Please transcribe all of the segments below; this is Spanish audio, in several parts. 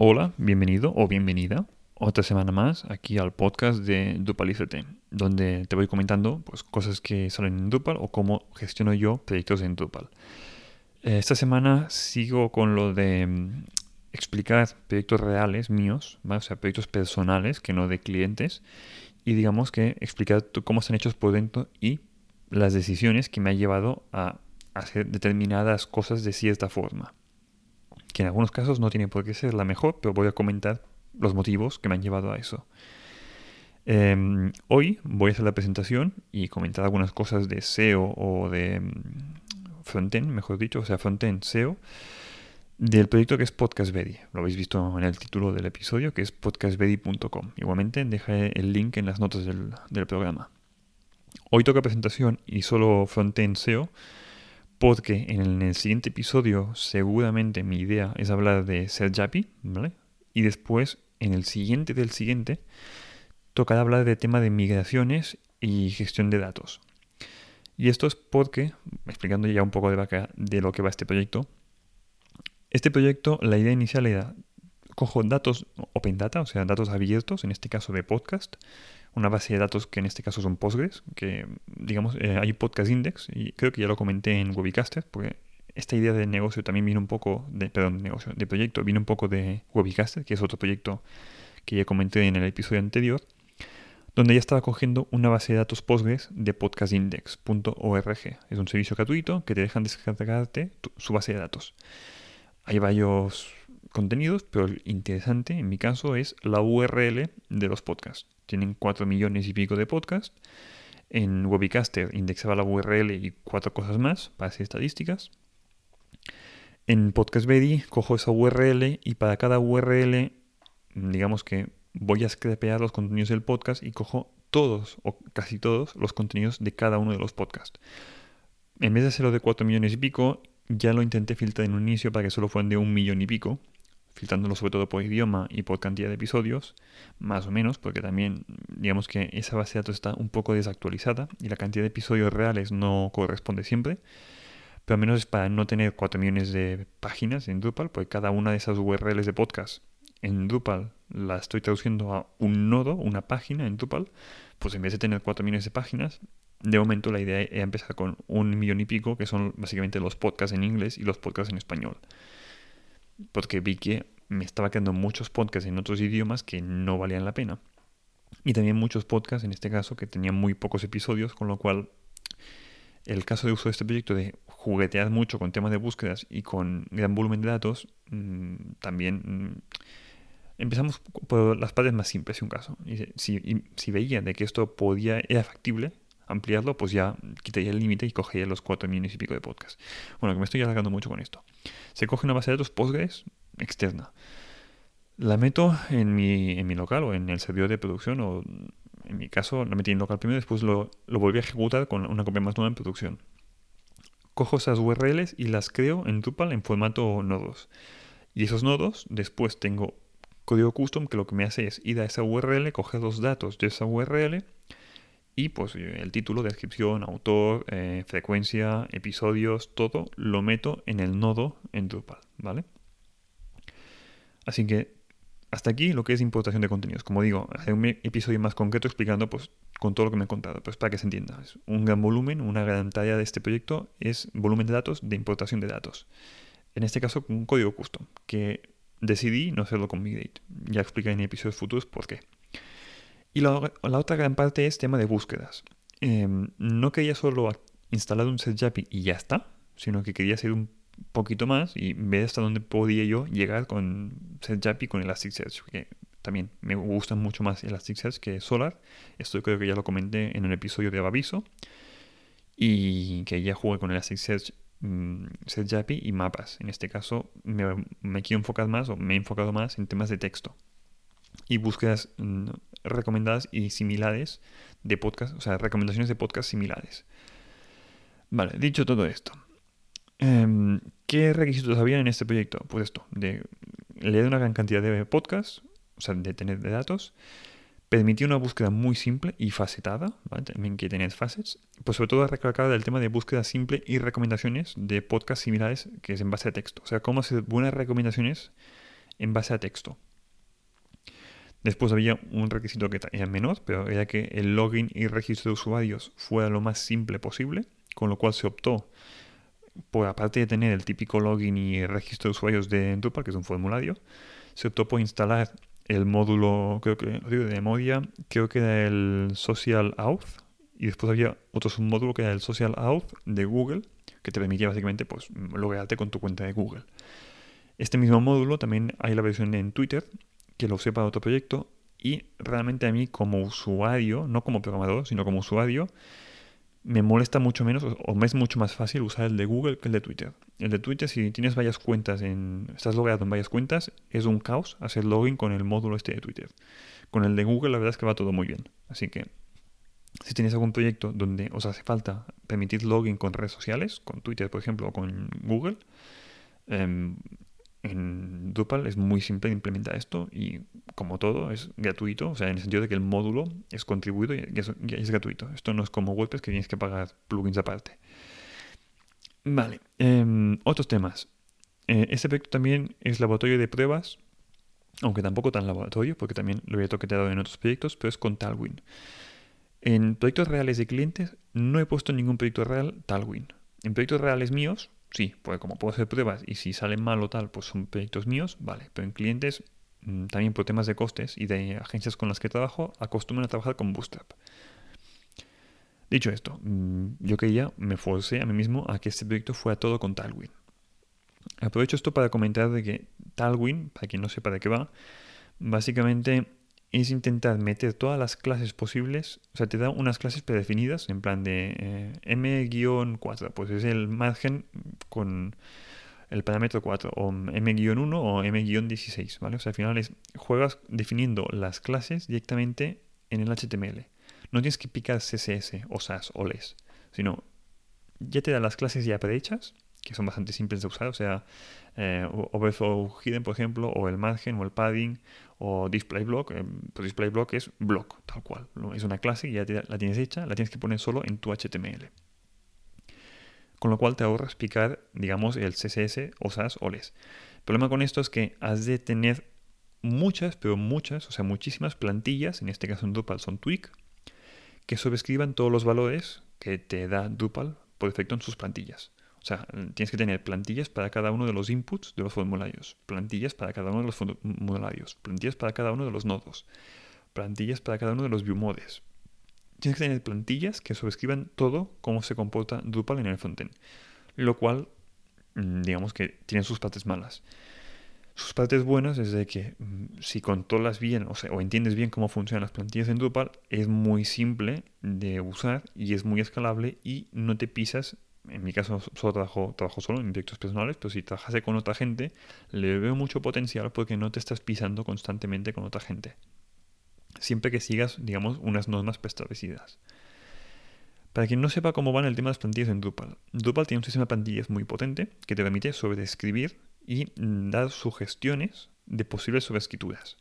Hola, bienvenido o bienvenida otra semana más aquí al podcast de Drupalízate, donde te voy comentando pues, cosas que salen en Drupal o cómo gestiono yo proyectos en Drupal. Eh, esta semana sigo con lo de mm, explicar proyectos reales míos, o sea, proyectos personales que no de clientes, y digamos que explicar cómo están hechos por dentro y las decisiones que me han llevado a hacer determinadas cosas de cierta forma que en algunos casos no tiene por qué ser la mejor, pero voy a comentar los motivos que me han llevado a eso. Em, hoy voy a hacer la presentación y comentar algunas cosas de SEO o de mm, frontend, mejor dicho, o sea, frontend SEO, del proyecto que es PodcastBuddy. Lo habéis visto en el título del episodio, que es podcastbuddy.com. Igualmente, dejaré el link en las notas del, del programa. Hoy toca presentación y solo frontend SEO porque en el siguiente episodio seguramente mi idea es hablar de ser Yapi, ¿vale? Y después, en el siguiente del siguiente, tocará hablar de tema de migraciones y gestión de datos. Y esto es porque, explicando ya un poco de, de lo que va este proyecto, este proyecto, la idea inicial era, cojo datos open data, o sea, datos abiertos, en este caso de podcast, una base de datos que en este caso son Postgres, que digamos eh, hay podcast index y creo que ya lo comenté en Webicaster, porque esta idea de negocio también viene un poco de, perdón, de negocio, de proyecto, viene un poco de Webicaster, que es otro proyecto que ya comenté en el episodio anterior, donde ya estaba cogiendo una base de datos Postgres de podcastindex.org. Es un servicio gratuito que te dejan descargarte su base de datos. Hay varios contenidos, pero lo interesante en mi caso es la URL de los podcasts. Tienen 4 millones y pico de podcasts. En Webicaster indexaba la URL y cuatro cosas más para hacer estadísticas. En PodcastBuddy cojo esa URL y para cada URL, digamos que voy a scrapear los contenidos del podcast y cojo todos o casi todos los contenidos de cada uno de los podcasts. En vez de hacerlo de 4 millones y pico, ya lo intenté filtrar en un inicio para que solo fueran de un millón y pico filtrándolo sobre todo por idioma y por cantidad de episodios, más o menos, porque también digamos que esa base de datos está un poco desactualizada y la cantidad de episodios reales no corresponde siempre, pero al menos es para no tener 4 millones de páginas en Drupal, porque cada una de esas URLs de podcast en Drupal la estoy traduciendo a un nodo, una página en Drupal, pues en vez de tener 4 millones de páginas, de momento la idea es empezar con un millón y pico, que son básicamente los podcasts en inglés y los podcasts en español porque vi que me estaba quedando muchos podcasts en otros idiomas que no valían la pena. Y también muchos podcasts, en este caso, que tenían muy pocos episodios, con lo cual el caso de uso de este proyecto de juguetear mucho con temas de búsquedas y con gran volumen de datos, mm, también mm, empezamos por las partes más simples, un caso. Y si, si veía de que esto podía, era factible, ampliarlo, pues ya quitaría el límite y cogería los 4 millones y pico de podcasts. Bueno, que me estoy alargando mucho con esto. Se coge una base de datos Postgres externa. La meto en mi, en mi local o en el servidor de producción o en mi caso la metí en local primero después lo, lo volví a ejecutar con una copia más nueva en producción. Cojo esas URLs y las creo en Drupal en formato nodos. Y esos nodos después tengo código custom que lo que me hace es ir a esa URL, coger los datos de esa URL y pues eh, el título, descripción, autor, eh, frecuencia, episodios, todo lo meto en el nodo en Drupal, ¿vale? Así que hasta aquí lo que es importación de contenidos. Como digo, hacer un episodio más concreto explicando pues con todo lo que me he contado, pues para que se entienda. Es un gran volumen, una gran tarea de este proyecto es volumen de datos de importación de datos. En este caso un código custom, que decidí no hacerlo con Migrate. Ya explicaré en episodios futuros por qué. Y la, otra gran parte es tema de búsquedas. Em, no quería solo instalar un SetJapi y ya está, sino que quería hacer un poquito más y ver hasta dónde podía yo llegar con SetJapi con Elasticsearch, porque también me gusta mucho más Elasticsearch que Solar. Esto creo que ya lo comenté en el episodio de Abaviso. Y que ya jugué con Elasticsearch, um, SetJapi y mapas. En este caso me, me quiero enfocar más o me he enfocado más en temas de texto y búsquedas mm, recomendadas y similares de podcast, o sea, recomendaciones de podcast similares. Vale, dicho todo esto, em, ¿qué requisitos había en este proyecto? Pues esto, de leer una gran cantidad de podcasts, o sea, de tener de datos, permitía una búsqueda muy simple y facetada, ¿vale? también que tenés facets, pues sobre todo recalcar el tema de búsqueda simple y recomendaciones de podcasts similares que es en base a texto. O sea, cómo hacer buenas recomendaciones en base a texto. Después había un requisito que era menor, pero era que el login y registro de usuarios fuera lo más simple posible, con lo cual se optó por, aparte de tener el típico login y registro de usuarios de Drupal, que es un formulario, se optó por instalar el módulo, creo que de memoria, creo que era el Social Auth, y después había otro submódulo que era el Social Auth de Google, que te permitía básicamente pues, loguearte con tu cuenta de Google. Este mismo módulo también hay la versión en Twitter, que lo usé para otro proyecto, y realmente a mí como usuario, no como programador, sino como usuario, me molesta mucho menos o me es mucho más fácil usar el de Google que el de Twitter. El de Twitter, si tienes varias cuentas, en, estás logueado en varias cuentas, es un caos hacer login con el módulo este de Twitter. Con el de Google la verdad es que va todo muy bien. Así que si tienes algún proyecto donde os hace falta permitir login con redes sociales, con Twitter por ejemplo o con Google, em, en Drupal es muy simple de implementar esto y como todo es gratuito, o sea, en el sentido de que el módulo es contribuido y es, gratuito. Esto no es como WordPress que tienes que pagar plugins aparte. Vale, em, otros temas. Eh, este proyecto también es laboratorio de pruebas, aunque tampoco tan laboratorio, porque también lo había toqueteado en otros proyectos, pero es con Talwin. En proyectos reales de clientes no he puesto ningún proyecto real Talwin. En proyectos reales míos Sí, pues como puedo hacer pruebas y si salen mal o tal, pues son proyectos míos, vale. Pero en clientes, mm, también por temas de costes y de agencias con las que trabajo, acostumbran a trabajar con Bootstrap. Dicho esto, mm, yo que ya me forcé a mí mismo a que este proyecto fuera todo con Talwin. Aprovecho esto para comentar de que Talwin, para quien no sepa de qué va, básicamente es intentar meter todas las clases posibles, o sea, te da unas clases predefinidas en plan de eh, M-4, pues es el margen con el parámetro 4, o M-1 o M-16, ¿vale? O sea, al final es, juegas definiendo las clases directamente en el HTML. No tienes que picar CSS o SAS o LES, sino ya te da las clases ya prehechas, que son bastante simples de usar, o sea, eh, Overflow Hidden, por ejemplo, o el margen, o el padding, o display block. Eh, pues display block es block, tal cual. Es una clase y ya la tienes hecha, la tienes que poner solo en tu HTML. Con lo cual te ahorras picar, digamos, el CSS o SAS o LES. El problema con esto es que has de tener muchas, pero muchas, o sea, muchísimas plantillas, en este caso en Drupal son Twig, que sobrescriban todos los valores que te da Drupal por defecto en sus plantillas. Sea, tienes que tener plantillas para cada uno de los inputs de los formularios, plantillas para cada uno de los formularios, plantillas para cada uno de los nodos, plantillas para cada uno de los viewmodes. Tienes que tener plantillas que sobrescriban todo cómo se comporta Drupal en el frontend, lo cual, mm, digamos que tiene sus partes malas. Sus partes buenas es de que mm, si controlas bien o, o entiendes bien cómo funcionan las plantillas en Drupal, es muy simple de usar y es muy escalable y no te pisas en mi caso solo trabajo, solo en proyectos personales, pero si trabajase con otra gente, le veo mucho potencial porque no te estás pisando constantemente con otra gente. Siempre que sigas, digamos, unas normas preestablecidas. Para quien no sepa cómo van el tema de las plantillas en Drupal, Drupal tiene un sistema de plantillas muy potente que te permite sobreescribir y dar sugestiones de posibles sobreescrituras.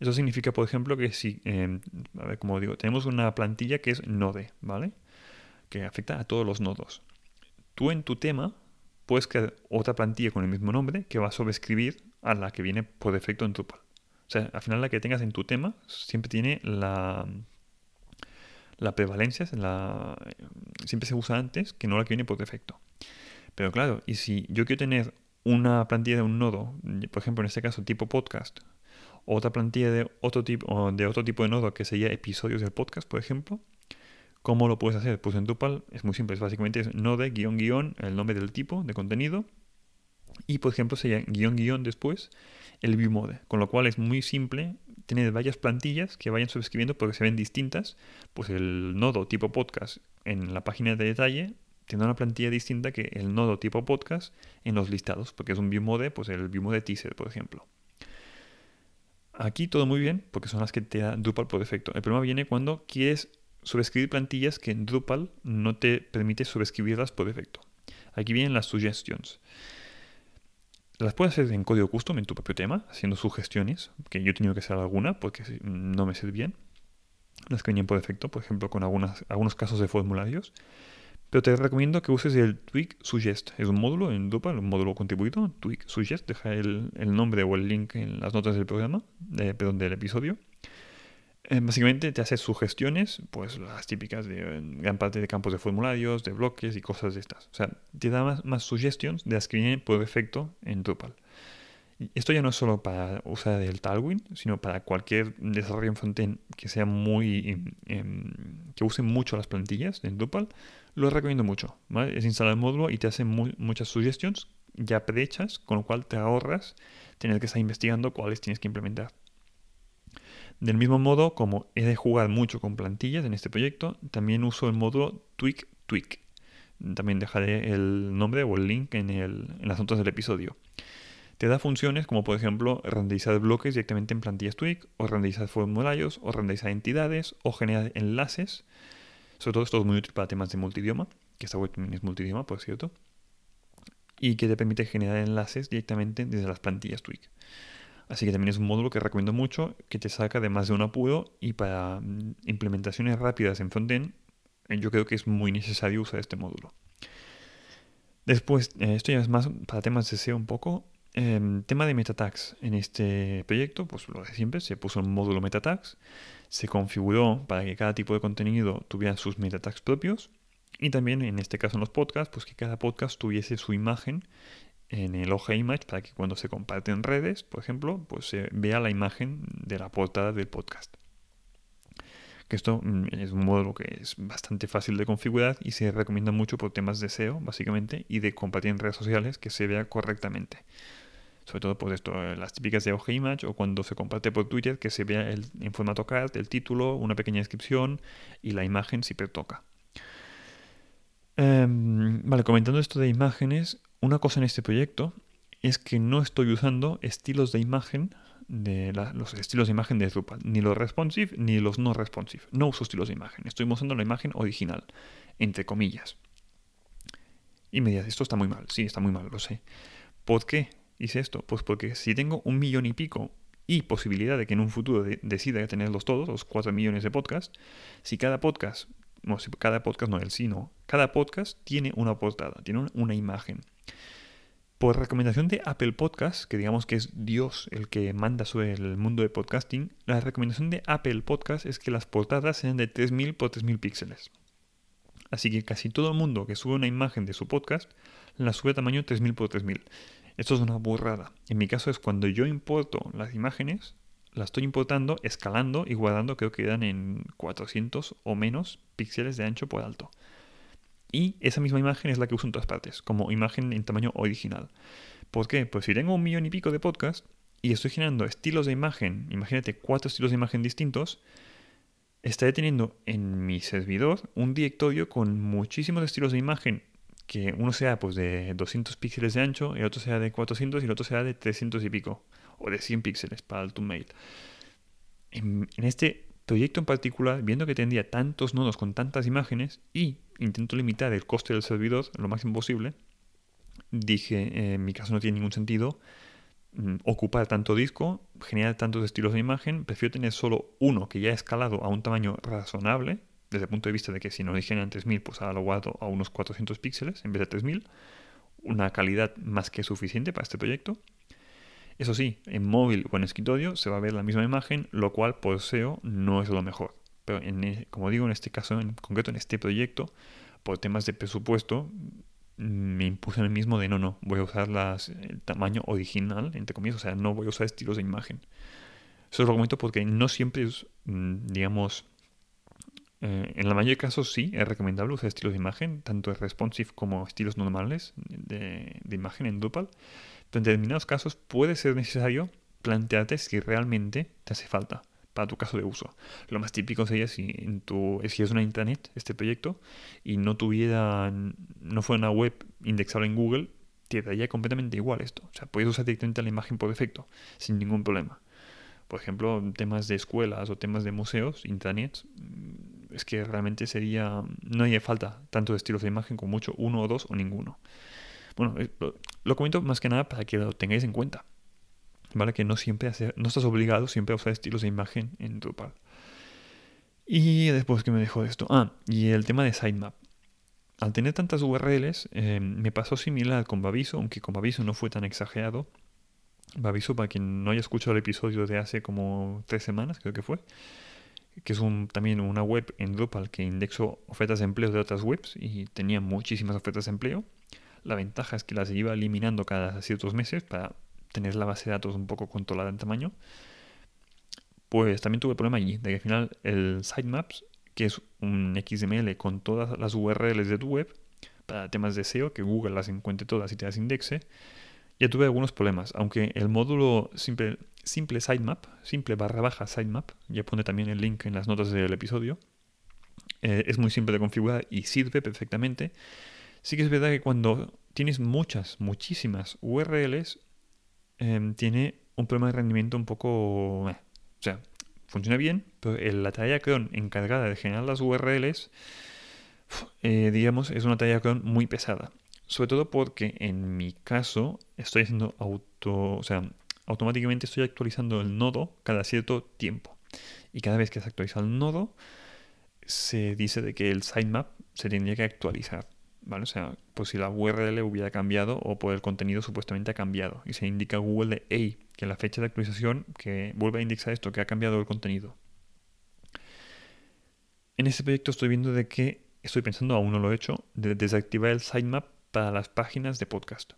Eso significa, por ejemplo, que si, eh, a ver, como digo, tenemos una plantilla que es Node, ¿vale? Que afecta a todos los nodos tú en tu tema puedes crear otra plantilla con el mismo nombre que va a sobreescribir a la que viene por defecto en Drupal. O sea, al final la que tengas en tu tema siempre tiene la, la prevalencia, la, siempre se usa antes que no la que viene por defecto. Pero claro, y si yo quiero tener una plantilla de un nodo, por ejemplo en este caso tipo podcast, otra plantilla de otro tipo, de otro tipo de nodo que sería episodios del podcast, por ejemplo, ¿Cómo lo puedes hacer? Pues en Drupal es muy simple, básicamente es node guion guion, el nombre del tipo de contenido, y por ejemplo sería guion guion después el viewmode, con lo cual es muy simple tener varias plantillas que vayan sobrescribiendo porque se ven distintas, pues el nodo tipo podcast en la página de detalle tendrá una plantilla distinta que el nodo tipo podcast en los listados, porque es un viewmode, pues el viewmode teaser, por ejemplo. Aquí todo muy bien, porque son las que te da Drupal por defecto. El problema viene cuando quieres sobreescribir plantillas que en Drupal no te permite sobreescribirlas por defecto. Aquí vienen las suggestions. Las puedes hacer en código custom en tu propio tema, haciendo sugestiones, que yo he tenido que hacer alguna porque no me bien. Las que venían por defecto, por ejemplo, con algunos casos de formularios. Pero te recomiendo que uses el Tweak Suggest. Es un módulo en Drupal, un módulo contribuido. Tweak Suggest. Deja el, nombre o el link en las notas del programa, perdón, del episodio. Eh, básicamente te hace sugestiones, pues las típicas de gran parte de campos de formularios, de bloques y cosas de estas. O sea, te da más, más de las que vienen por defecto en Drupal. Esto ya no es solo para usar el Tailwind, sino para cualquier desarrollo en frontend que sea muy em, em, que use mucho las plantillas en Drupal, lo recomiendo mucho. Es instalar el módulo y te hace muchas suggestions ya prehechas, con lo cual te ahorras tener que estar investigando cuáles tienes que implementar. Del mismo modo, como he de jugar mucho con plantillas en este proyecto, también uso el módulo Tweak Tweak. También dejaré el nombre o el link en, el, en las notas del episodio. Te da funciones como por ejemplo renderizar bloques directamente en plantillas Twig, o renderizar formularios, o renderizar entidades, o generar enlaces. Sobre todo esto es muy útil para temas de multidioma, que esta web también es multidioma, por cierto. Y que te permite generar enlaces directamente desde las plantillas Twig. Así que también es un módulo que recomiendo mucho, que te saca de más de un apuro y para mm, implementaciones rápidas en frontend, eh, yo creo que es muy necesario usar este módulo. Después, eh, esto ya es más para temas de SEO un poco. Em, tema de metatags. En este proyecto, pues lo de siempre, se puso un módulo metatags, se configuró para que cada tipo de contenido tuviera sus metatags propios y también en este caso en los podcasts, pues que cada podcast tuviese su imagen en el OG Image para que cuando se comparte en redes, por ejemplo, pues se vea la imagen de la portada del podcast. Que esto mm, es un módulo que es bastante fácil de configurar y se recomienda mucho por temas de SEO, básicamente, y de compartir en redes sociales que se vea correctamente sobre todo pues esto, eh, las típicas de OG Image o cuando se comparte por Twitter que se vea en formato card el título, una pequeña descripción y la imagen si toca. Em, vale, comentando esto de imágenes, una cosa en este proyecto es que no estoy usando estilos de imagen de los estilos de imagen de Drupal, ni los responsive ni los no responsive. No uso estilos de imagen, estoy mostrando la imagen original, entre comillas. Y me dirás, esto está muy mal, sí, está muy mal, lo sé. ¿Por qué? hice esto? Pues porque si tengo un millón y pico y posibilidad de que en un futuro decida tenerlos todos, los cuatro millones de podcasts, si cada podcast, no, si cada podcast no, el sino, cada podcast tiene una portada, tiene una imagen. Por recomendación de Apple Podcast, que digamos que es Dios el que manda sobre el mundo de podcasting, la recomendación de Apple Podcast es que las portadas sean de 3000 por 3000 píxeles. Así que casi todo el mundo que sube una imagen de su podcast la sube a tamaño 3000 por 3000. Esto es una burrada. En mi caso es cuando yo importo las imágenes, las estoy importando, escalando y guardando, creo que quedan en 400 o menos píxeles de ancho por alto. Y esa misma imagen es la que uso en todas partes, como imagen en tamaño original. ¿Por qué? Pues si tengo un millón y pico de podcast y estoy generando estilos de imagen, imagínate cuatro estilos de imagen distintos, estaré teniendo en mi servidor un directorio con muchísimos estilos de imagen que uno sea pues de 200 píxeles de ancho, el otro sea de 400 y el otro sea de 300 y pico, o de 100 píxeles para el mail. En este proyecto en particular, viendo que tendría tantos nodos con tantas imágenes y intento limitar el coste del servidor lo máximo posible, dije, eh, en mi caso no tiene ningún sentido mm, ocupar tanto disco, generar tantos estilos de imagen, prefiero tener solo uno que ya ha escalado a un tamaño razonable, desde el punto de vista de que si nos dijeran 3000, pues ahora lo guardo a unos 400 píxeles en vez de 3000, una calidad más que suficiente para este proyecto. Eso sí, en móvil o en escritorio se va a ver la misma imagen, lo cual por SEO no es lo mejor. Pero en, e, como digo, en este caso en concreto, en este proyecto, por temas de presupuesto, me impuse el mismo de no, no, voy a usar el tamaño original, entre comillas, o sea, no voy a usar estilos de imagen. Eso lo comento porque no siempre es, mm, digamos, eh, en la mayoría de casos sí, es recomendable usar estilos de imagen, tanto responsive como estilos normales de, imagen en Drupal. En determinados casos puede ser necesario plantearte si realmente te hace falta para tu caso de uso. Lo más típico sería si en tu si es una intranet este proyecto y no tuviera no fuera una web indexable en Google, te daría completamente igual esto. O sea, puedes usar directamente la imagen por defecto sin ningún problema. Por ejemplo, temas de escuelas o temas de museos, intranets, es que realmente sería, no hay falta tanto de estilos de imagen como mucho uno o dos o ninguno. Bueno, eh, lo, comento más que nada para que lo tengáis en cuenta. ¿Vale? Que no siempre no estás obligado siempre a usar estilos de imagen en Drupal. Y después que me dejo de esto. Ah, y el tema de sitemap. al tener tantas URLs, eh, me pasó similar con Baviso, aunque con Baviso no fue tan exagerado. Baviso, para quien no haya escuchado el episodio de hace como tres semanas, creo que fue, que es también una web en Drupal que indexó ofertas de empleo de otras webs y tenía muchísimas ofertas de empleo. La ventaja es que las iba eliminando cada ciertos meses para tener la base de datos un poco controlada en tamaño. Pues también tuve el problema allí, de que al final el sitemaps que es un XML con todas las URLs de tu web para temas de SEO, que Google las encuentre todas y te las indexe, ya tuve algunos problemas. Aunque el módulo simple, simple sitemap, simple barra baja sitemap, ya pone también el link en las notas del episodio, eh, es muy simple de configurar y sirve perfectamente. Sí que es verdad que cuando tienes muchas, muchísimas URLs, em, tiene un problema de rendimiento un poco... Eh, o sea, funciona bien, pero la tarea cron encargada de generar las URLs, eh, digamos, es una tarea cron muy pesada. Sobre todo porque en mi caso estoy haciendo auto, o sea, automáticamente estoy actualizando el nodo cada cierto tiempo. Y cada vez que se actualiza el nodo, se dice de que el sitemap se tendría que actualizar. ¿Vale? O sea, pues si la URL hubiera cambiado o por el contenido supuestamente ha cambiado. Y se indica Google de, hey, que la fecha de actualización que vuelve a indexar esto, que ha cambiado el contenido. En este proyecto estoy viendo de que estoy pensando, aún no lo he hecho, de desactivar el sitemap para las páginas de podcast.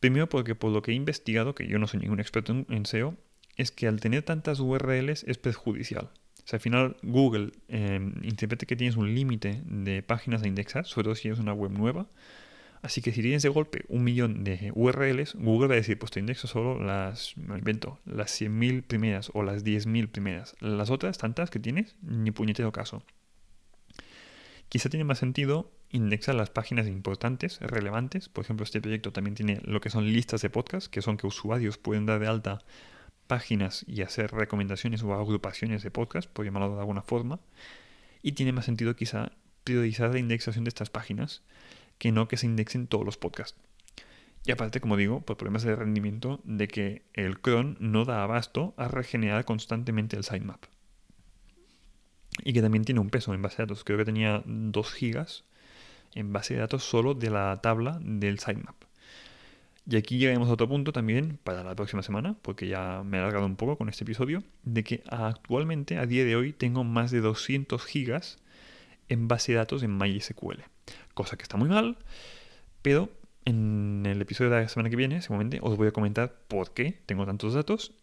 Primero porque por lo que he investigado, que yo no soy ningún experto en SEO, es que al tener tantas URLs es perjudicial. O sea, al final Google eh, interpreta que tienes un límite de páginas a indexar, sobre todo si es una web nueva, Así que si tienes de golpe un millón de URLs, Google va a decir, pues te indexo solo las, me invento, las 100.000 primeras o las 10.000 primeras. Las otras tantas que tienes, ni puñetero caso. Quizá tiene más sentido indexar las páginas importantes, relevantes. Por ejemplo, este proyecto también tiene lo que son listas de podcast, que son que usuarios pueden dar de alta páginas y hacer recomendaciones o agrupaciones de podcast, por llamarlo de alguna forma. Y tiene más sentido quizá priorizar la indexación de estas páginas que no que se indexen todos los podcasts. Y aparte, como digo, por problemas de rendimiento de que el cron no da abasto a regenerar constantemente el sitemap. Y que también tiene un peso en base de datos. Creo que tenía 2 gigas en base de datos solo de la tabla del sitemap. Y aquí llegamos a otro punto también para la próxima semana, porque ya me he alargado un poco con este episodio, de que actualmente, a día de hoy, tengo más de 200 gigas en base de datos en MySQL cosa que está muy mal, pero en el episodio de la semana que viene, seguramente, os voy a comentar por qué tengo tantos datos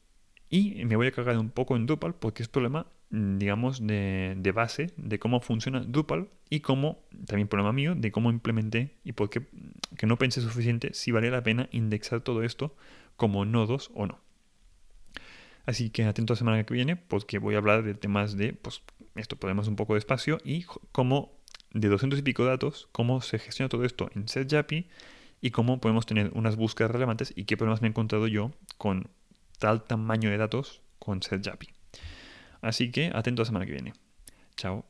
y me voy a cargar un poco en Drupal porque es problema, digamos, de, de, base de cómo funciona Drupal y cómo, también problema mío, de cómo implementé y por qué que no pensé suficiente si valía la pena indexar todo esto como nodos o no. Así que atento a la semana que viene porque voy a hablar de temas de, pues, esto, podemos un poco de espacio y cómo de 200 y pico datos, cómo se gestiona todo esto en SetJapi y cómo podemos tener unas búsquedas relevantes y qué problemas me he encontrado yo con tal tamaño de datos con SetJapi. Así que atento a la semana que viene. Chao.